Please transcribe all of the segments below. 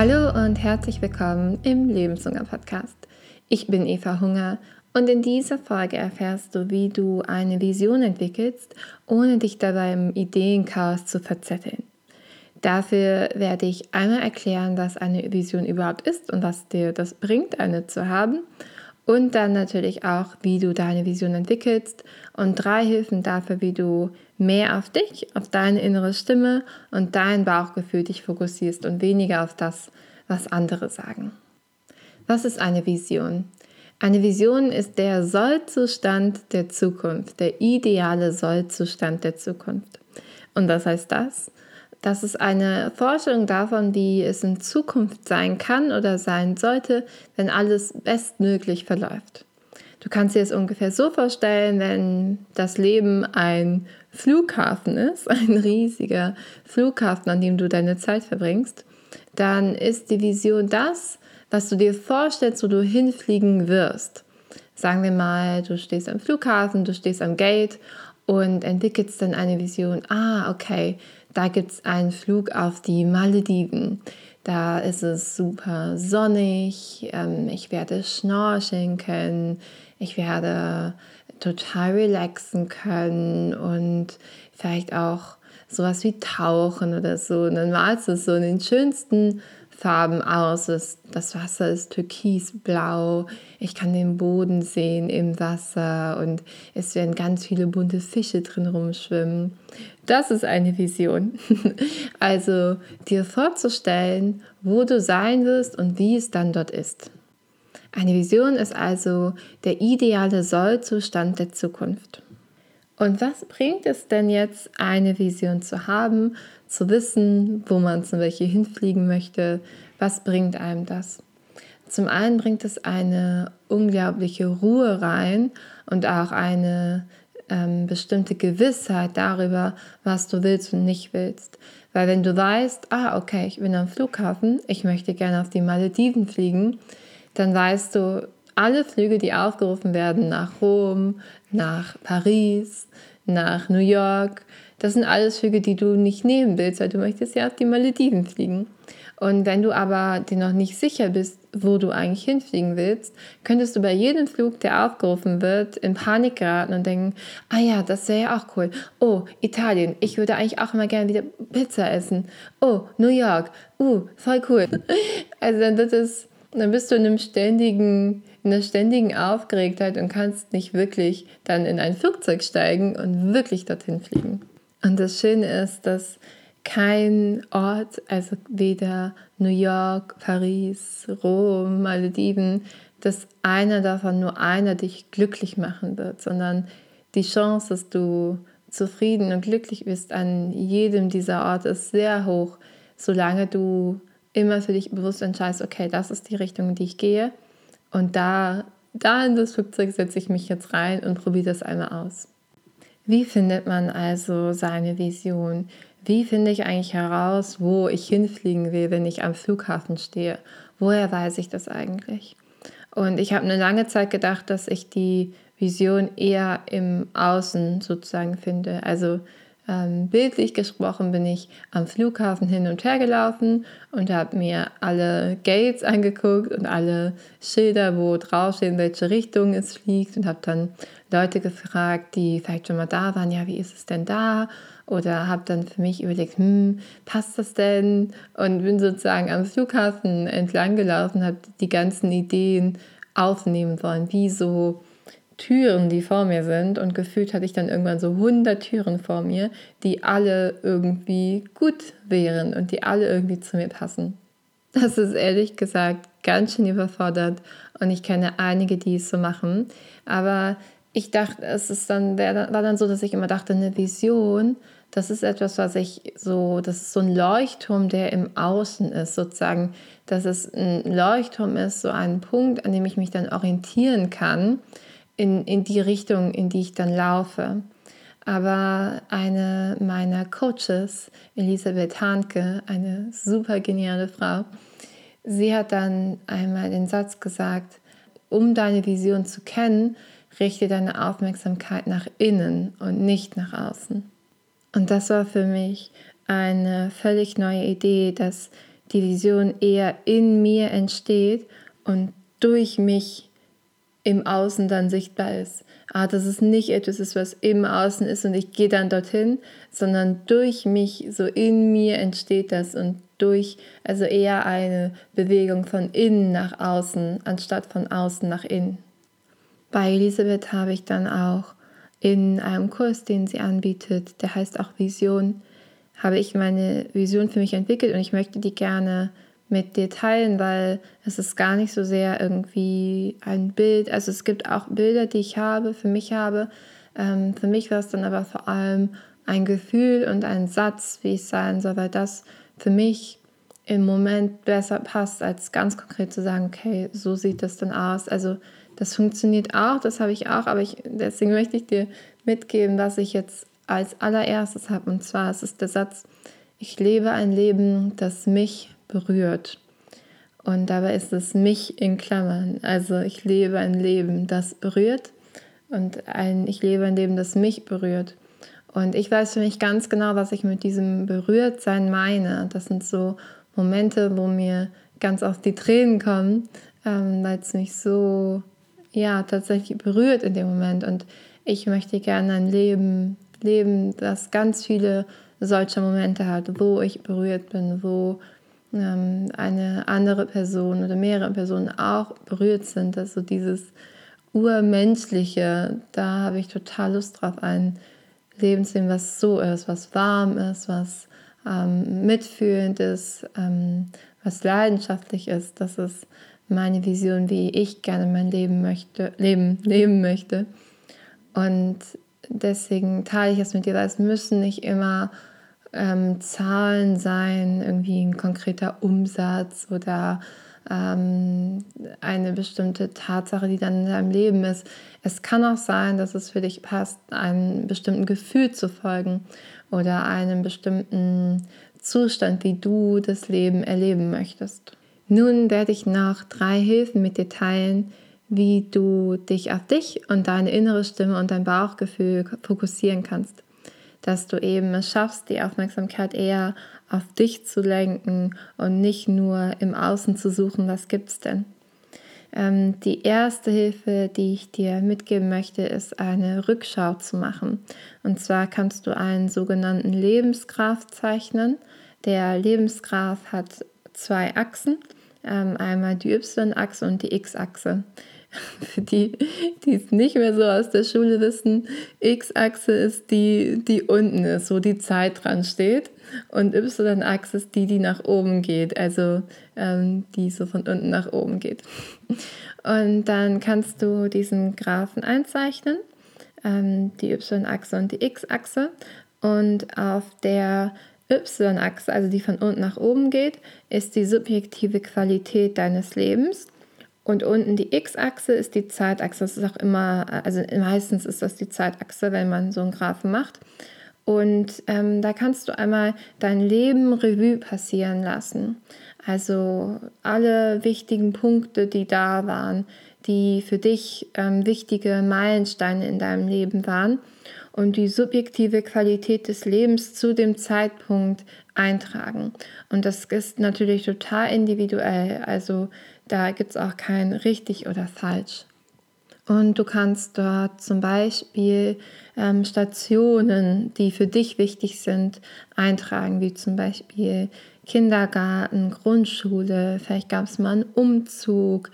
Hallo und herzlich willkommen im Lebenshunger Podcast. Ich bin Eva Hunger und in dieser Folge erfährst du, wie du eine Vision entwickelst, ohne dich dabei im Ideenchaos zu verzetteln. Dafür werde ich einmal erklären, was eine Vision überhaupt ist und was dir das bringt, eine zu haben. Und dann natürlich auch, wie du deine Vision entwickelst und drei Hilfen dafür, wie du mehr auf dich, auf deine innere Stimme und dein Bauchgefühl dich fokussierst und weniger auf das, was andere sagen. Was ist eine Vision? Eine Vision ist der Sollzustand der Zukunft, der ideale Sollzustand der Zukunft. Und was heißt das? Das ist eine Vorstellung davon, wie es in Zukunft sein kann oder sein sollte, wenn alles bestmöglich verläuft. Du kannst dir es ungefähr so vorstellen, wenn das Leben ein Flughafen ist, ein riesiger Flughafen, an dem du deine Zeit verbringst, dann ist die Vision das, was du dir vorstellst, wo du hinfliegen wirst. Sagen wir mal, du stehst am Flughafen, du stehst am Gate und entwickelst dann eine Vision. Ah, okay, da gibt es einen Flug auf die Malediven. Da ist es super sonnig, ähm, ich werde schnorcheln können, ich werde total relaxen können und vielleicht auch sowas wie tauchen oder so. Und dann malst du es so in den schönsten Farben aus. Das, das Wasser ist türkisblau. Ich kann den Boden sehen im Wasser und es werden ganz viele bunte Fische drin rumschwimmen. Das ist eine Vision. also dir vorzustellen, wo du sein wirst und wie es dann dort ist. Eine Vision ist also der ideale Sollzustand der Zukunft. Und was bringt es denn jetzt, eine Vision zu haben, zu wissen, wo man zum Beispiel hinfliegen möchte? Was bringt einem das? Zum einen bringt es eine unglaubliche Ruhe rein und auch eine ähm, bestimmte Gewissheit darüber, was du willst und nicht willst. Weil wenn du weißt, ah, okay, ich bin am Flughafen, ich möchte gerne auf die Malediven fliegen, dann weißt du, alle Flüge, die aufgerufen werden nach Rom, nach Paris, nach New York, das sind alles Flüge, die du nicht nehmen willst, weil du möchtest ja auf die Malediven fliegen. Und wenn du aber dir noch nicht sicher bist, wo du eigentlich hinfliegen willst, könntest du bei jedem Flug, der aufgerufen wird, in Panik geraten und denken, ah ja, das wäre ja auch cool. Oh, Italien, ich würde eigentlich auch immer gerne wieder Pizza essen. Oh, New York, uh, voll cool. Also dann wird es dann bist du in einem ständigen, in einer ständigen Aufgeregtheit und kannst nicht wirklich dann in ein Flugzeug steigen und wirklich dorthin fliegen. Und das Schöne ist, dass kein Ort, also weder New York, Paris, Rom, Malediven, dass einer davon, nur einer dich glücklich machen wird, sondern die Chance, dass du zufrieden und glücklich bist an jedem dieser Orte ist sehr hoch, solange du immer für dich bewusst entscheidest, okay, das ist die Richtung, in die ich gehe. Und da, da in das Flugzeug setze ich mich jetzt rein und probiere das einmal aus. Wie findet man also seine Vision? Wie finde ich eigentlich heraus, wo ich hinfliegen will, wenn ich am Flughafen stehe? Woher weiß ich das eigentlich? Und ich habe eine lange Zeit gedacht, dass ich die Vision eher im Außen sozusagen finde. Also ähm, bildlich gesprochen bin ich am Flughafen hin und her gelaufen und habe mir alle Gates angeguckt und alle Schilder, wo draufstehen, in welche Richtung es fliegt und habe dann Leute gefragt, die vielleicht schon mal da waren, ja, wie ist es denn da? Oder habe dann für mich überlegt, hm, passt das denn? Und bin sozusagen am Flughafen entlang gelaufen, habe die ganzen Ideen aufnehmen wollen, wie so Türen, die vor mir sind. Und gefühlt hatte ich dann irgendwann so 100 Türen vor mir, die alle irgendwie gut wären und die alle irgendwie zu mir passen. Das ist ehrlich gesagt ganz schön überfordert und ich kenne einige, die es so machen. Aber ich dachte, es ist dann, war dann so, dass ich immer dachte, eine Vision, das ist etwas, was ich so, das ist so ein Leuchtturm, der im Außen ist, sozusagen, dass es ein Leuchtturm ist, so ein Punkt, an dem ich mich dann orientieren kann in, in die Richtung, in die ich dann laufe. Aber eine meiner Coaches, Elisabeth Hahnke, eine super geniale Frau, sie hat dann einmal den Satz gesagt, um deine Vision zu kennen, richte deine Aufmerksamkeit nach innen und nicht nach außen. Und das war für mich eine völlig neue Idee, dass die Vision eher in mir entsteht und durch mich im Außen dann sichtbar ist. Ah, dass es nicht etwas ist, was im Außen ist und ich gehe dann dorthin, sondern durch mich, so in mir entsteht das und durch, also eher eine Bewegung von innen nach außen, anstatt von außen nach innen. Bei Elisabeth habe ich dann auch in einem Kurs, den sie anbietet, der heißt auch Vision, habe ich meine Vision für mich entwickelt und ich möchte die gerne mit dir teilen, weil es ist gar nicht so sehr irgendwie ein Bild. Also es gibt auch Bilder, die ich habe, für mich habe. Ähm, für mich war es dann aber vor allem ein Gefühl und ein Satz, wie es sein soll, weil das für mich im Moment besser passt, als ganz konkret zu sagen, okay, so sieht das dann aus. Also das funktioniert auch, das habe ich auch, aber ich, deswegen möchte ich dir mitgeben, was ich jetzt als allererstes habe. Und zwar ist es der Satz, ich lebe ein Leben, das mich berührt. Und dabei ist es mich in Klammern. Also ich lebe ein Leben, das berührt und ein, ich lebe ein Leben, das mich berührt. Und ich weiß für mich ganz genau, was ich mit diesem Berührtsein meine. Das sind so Momente, wo mir ganz oft die Tränen kommen, ähm, weil es mich so, ja, tatsächlich berührt in dem Moment. Und ich möchte gerne ein Leben leben, das ganz viele solcher Momente hat, wo ich berührt bin, wo eine andere Person oder mehrere Personen auch berührt sind. Also dieses Urmenschliche, da habe ich total Lust drauf, ein Lebensleben, was so ist, was warm ist, was ähm, mitfühlend ist, ähm, was leidenschaftlich ist. Das ist meine Vision, wie ich gerne mein Leben möchte, leben, leben möchte. Und deswegen teile ich es mit dir, weil es müssen nicht immer ähm, Zahlen sein, irgendwie ein konkreter Umsatz oder ähm, eine bestimmte Tatsache, die dann in deinem Leben ist. Es kann auch sein, dass es für dich passt, einem bestimmten Gefühl zu folgen oder einem bestimmten Zustand, wie du das Leben erleben möchtest. Nun werde ich noch drei Hilfen mit dir teilen, wie du dich auf dich und deine innere Stimme und dein Bauchgefühl fokussieren kannst dass du eben es schaffst, die Aufmerksamkeit eher auf dich zu lenken und nicht nur im Außen zu suchen, was gibt es denn. Ähm, die erste Hilfe, die ich dir mitgeben möchte, ist eine Rückschau zu machen. Und zwar kannst du einen sogenannten Lebensgraph zeichnen. Der Lebensgraph hat zwei Achsen, ähm, einmal die Y-Achse und die X-Achse. Für die, die es nicht mehr so aus der Schule wissen, X-Achse ist die, die unten ist, wo die Zeit dran steht. Und Y-Achse ist die, die nach oben geht, also ähm, die so von unten nach oben geht. Und dann kannst du diesen Graphen einzeichnen, ähm, die Y-Achse und die X-Achse. Und auf der Y-Achse, also die von unten nach oben geht, ist die subjektive Qualität deines Lebens. Und unten die X-Achse ist die Zeitachse. Das ist auch immer, also meistens ist das die Zeitachse, wenn man so einen Graphen macht. Und ähm, da kannst du einmal dein Leben Revue passieren lassen. Also alle wichtigen Punkte, die da waren, die für dich ähm, wichtige Meilensteine in deinem Leben waren und die subjektive Qualität des Lebens zu dem Zeitpunkt eintragen. Und das ist natürlich total individuell. Also da gibt es auch kein richtig oder falsch. Und du kannst dort zum Beispiel ähm, Stationen, die für dich wichtig sind, eintragen, wie zum Beispiel Kindergarten, Grundschule, vielleicht gab es mal einen Umzug,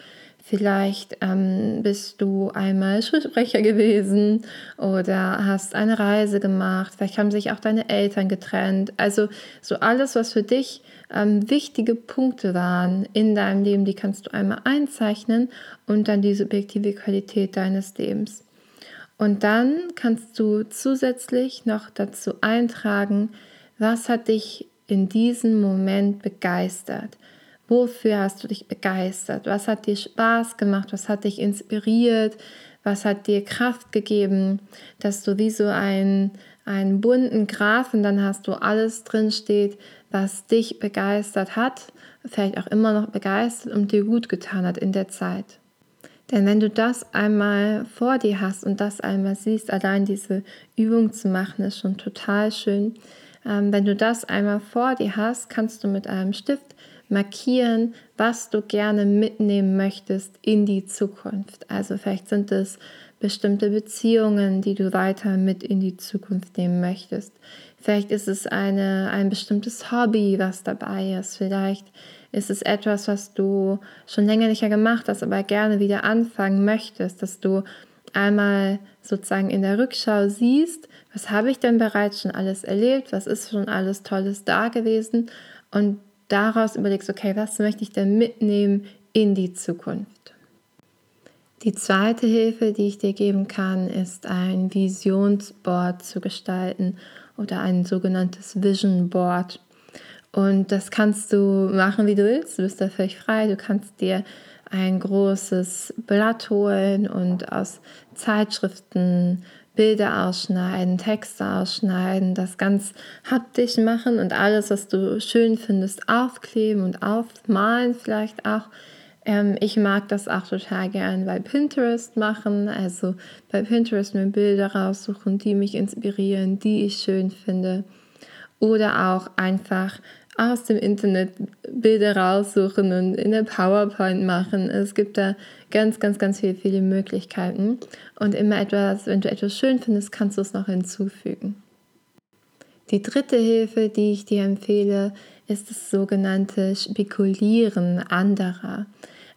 Vielleicht ähm, bist du einmal Schulsprecher gewesen oder hast eine Reise gemacht. Vielleicht haben sich auch deine Eltern getrennt. Also so alles, was für dich ähm, wichtige Punkte waren in deinem Leben, die kannst du einmal einzeichnen und dann die subjektive Qualität deines Lebens. Und dann kannst du zusätzlich noch dazu eintragen, was hat dich in diesem Moment begeistert. Wofür hast du dich begeistert? Was hat dir Spaß gemacht? Was hat dich inspiriert? Was hat dir Kraft gegeben, dass du wie so einen, einen bunten Graphen dann hast, wo alles drin steht, was dich begeistert hat, vielleicht auch immer noch begeistert und dir gut getan hat in der Zeit. Denn wenn du das einmal vor dir hast und das einmal siehst, allein diese Übung zu machen, ist schon total schön. Ähm, wenn du das einmal vor dir hast, kannst du mit einem Stift markieren, was du gerne mitnehmen möchtest in die Zukunft. Also vielleicht sind es bestimmte Beziehungen, die du weiter mit in die Zukunft nehmen möchtest. Vielleicht ist es eine, ein bestimmtes Hobby, was dabei ist. Vielleicht ist es etwas, was du schon länger nicht mehr gemacht hast, aber gerne wieder anfangen möchtest, dass du einmal sozusagen in der Rückschau siehst, was habe ich denn bereits schon alles erlebt, was ist schon alles Tolles da gewesen und daraus überlegst, okay, was möchte ich denn mitnehmen in die Zukunft. Die zweite Hilfe, die ich dir geben kann, ist ein Visionsboard zu gestalten oder ein sogenanntes Vision Board. Und das kannst du machen, wie du willst. Du bist da völlig frei. Du kannst dir ein großes Blatt holen und aus Zeitschriften Bilder ausschneiden, Texte ausschneiden, das ganz haptisch machen und alles, was du schön findest, aufkleben und aufmalen vielleicht auch. Ähm, ich mag das auch total gern bei Pinterest machen, also bei Pinterest mir Bilder raussuchen, die mich inspirieren, die ich schön finde. Oder auch einfach aus dem Internet Bilder raussuchen und in der PowerPoint machen. Es gibt da ganz, ganz, ganz viele, viele Möglichkeiten. Und immer etwas, wenn du etwas schön findest, kannst du es noch hinzufügen. Die dritte Hilfe, die ich dir empfehle, ist das sogenannte Spekulieren anderer.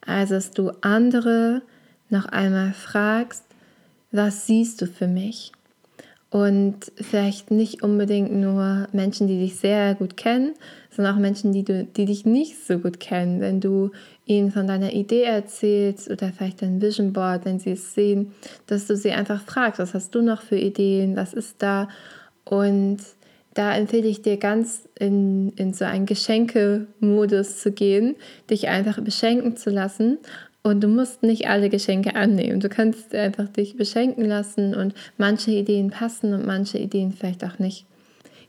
Also, dass du andere noch einmal fragst, was siehst du für mich? Und vielleicht nicht unbedingt nur Menschen, die dich sehr gut kennen, sondern auch Menschen, die, du, die dich nicht so gut kennen. Wenn du ihnen von deiner Idee erzählst oder vielleicht dein Vision Board, wenn sie es sehen, dass du sie einfach fragst, was hast du noch für Ideen, was ist da? Und da empfehle ich dir ganz in, in so einen Geschenkemodus zu gehen, dich einfach beschenken zu lassen und du musst nicht alle Geschenke annehmen. Du kannst einfach dich beschenken lassen und manche Ideen passen und manche Ideen vielleicht auch nicht.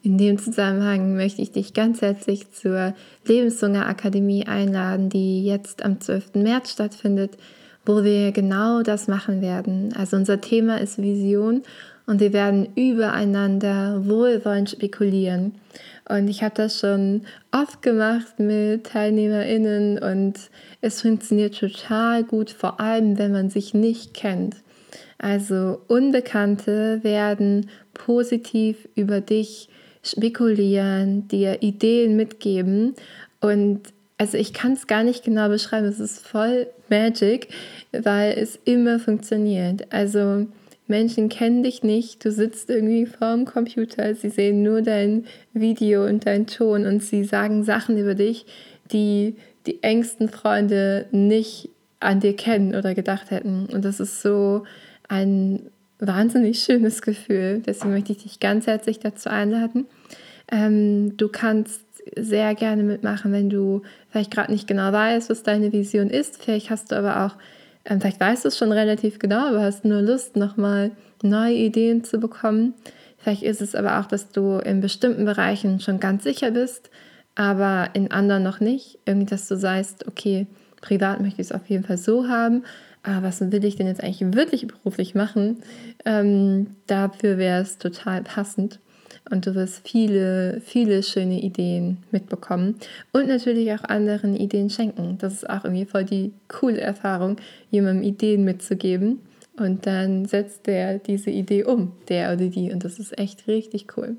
In dem Zusammenhang möchte ich dich ganz herzlich zur Lebenshunger Akademie einladen, die jetzt am 12. März stattfindet, wo wir genau das machen werden. Also unser Thema ist Vision und wir werden übereinander wohlwollend spekulieren. Und ich habe das schon oft gemacht mit TeilnehmerInnen und es funktioniert total gut, vor allem wenn man sich nicht kennt. Also Unbekannte werden positiv über dich spekulieren, dir Ideen mitgeben und also ich kann es gar nicht genau beschreiben, es ist voll Magic, weil es immer funktioniert. Also Menschen kennen dich nicht, du sitzt irgendwie vor dem Computer, sie sehen nur dein Video und dein Ton und sie sagen Sachen über dich, die die engsten Freunde nicht an dir kennen oder gedacht hätten. Und das ist so ein wahnsinnig schönes Gefühl. Deswegen möchte ich dich ganz herzlich dazu einladen. Ähm, du kannst sehr gerne mitmachen, wenn du vielleicht gerade nicht genau weißt, was deine Vision ist. Vielleicht hast du aber auch ähm, vielleicht weißt du es schon relativ genau, aber hast nur Lust, nochmal neue Ideen zu bekommen. Vielleicht ist es aber auch, dass du in bestimmten Bereichen schon ganz sicher bist, aber in anderen noch nicht. Irgendwie, dass du sagst, okay, privat möchte ich es auf jeden Fall so haben, aber was will ich denn jetzt eigentlich wirklich beruflich machen? Ähm, dafür wäre es total passend und du wirst viele, viele schöne Ideen mitbekommen und natürlich auch anderen Ideen schenken. Das ist auch irgendwie voll die coole Erfahrung, jemandem Ideen mitzugeben und dann setzt der diese Idee um, der oder die und das ist echt richtig cool.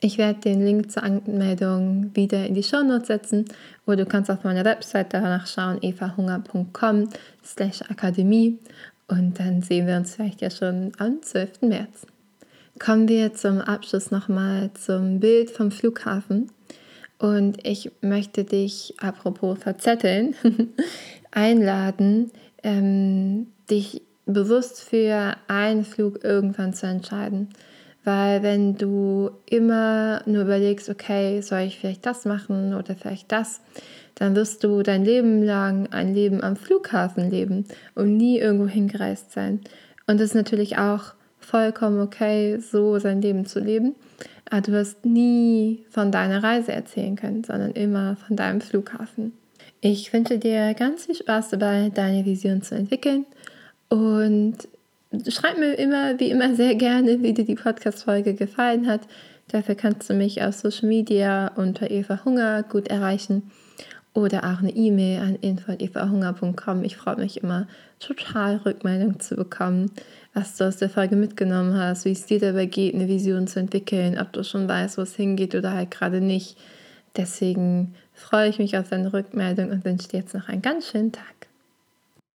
Ich werde den Link zur Anmeldung wieder in die Show Notes setzen oder du kannst auf meiner Website danach schauen, evahunger.com slash akademie und dann sehen wir uns vielleicht ja schon am 12. März. Kommen wir zum Abschluss nochmal zum Bild vom Flughafen. Und ich möchte dich, apropos verzetteln, einladen, ähm, dich bewusst für einen Flug irgendwann zu entscheiden. Weil wenn du immer nur überlegst, okay, soll ich vielleicht das machen oder vielleicht das, dann wirst du dein Leben lang ein Leben am Flughafen leben und nie irgendwo hingereist sein. Und das ist natürlich auch vollkommen okay, so sein Leben zu leben. Aber du wirst nie von deiner Reise erzählen können, sondern immer von deinem Flughafen. Ich wünsche dir ganz viel Spaß dabei, deine Vision zu entwickeln und schreib mir immer, wie immer, sehr gerne, wie dir die Podcast-Folge gefallen hat. Dafür kannst du mich auf Social Media unter Eva Hunger gut erreichen. Oder auch eine E-Mail an info.evahunger.com. Ich freue mich immer total Rückmeldung zu bekommen, was du aus der Folge mitgenommen hast, wie es dir dabei geht, eine Vision zu entwickeln, ob du schon weißt, wo es hingeht oder halt gerade nicht. Deswegen freue ich mich auf deine Rückmeldung und wünsche dir jetzt noch einen ganz schönen Tag.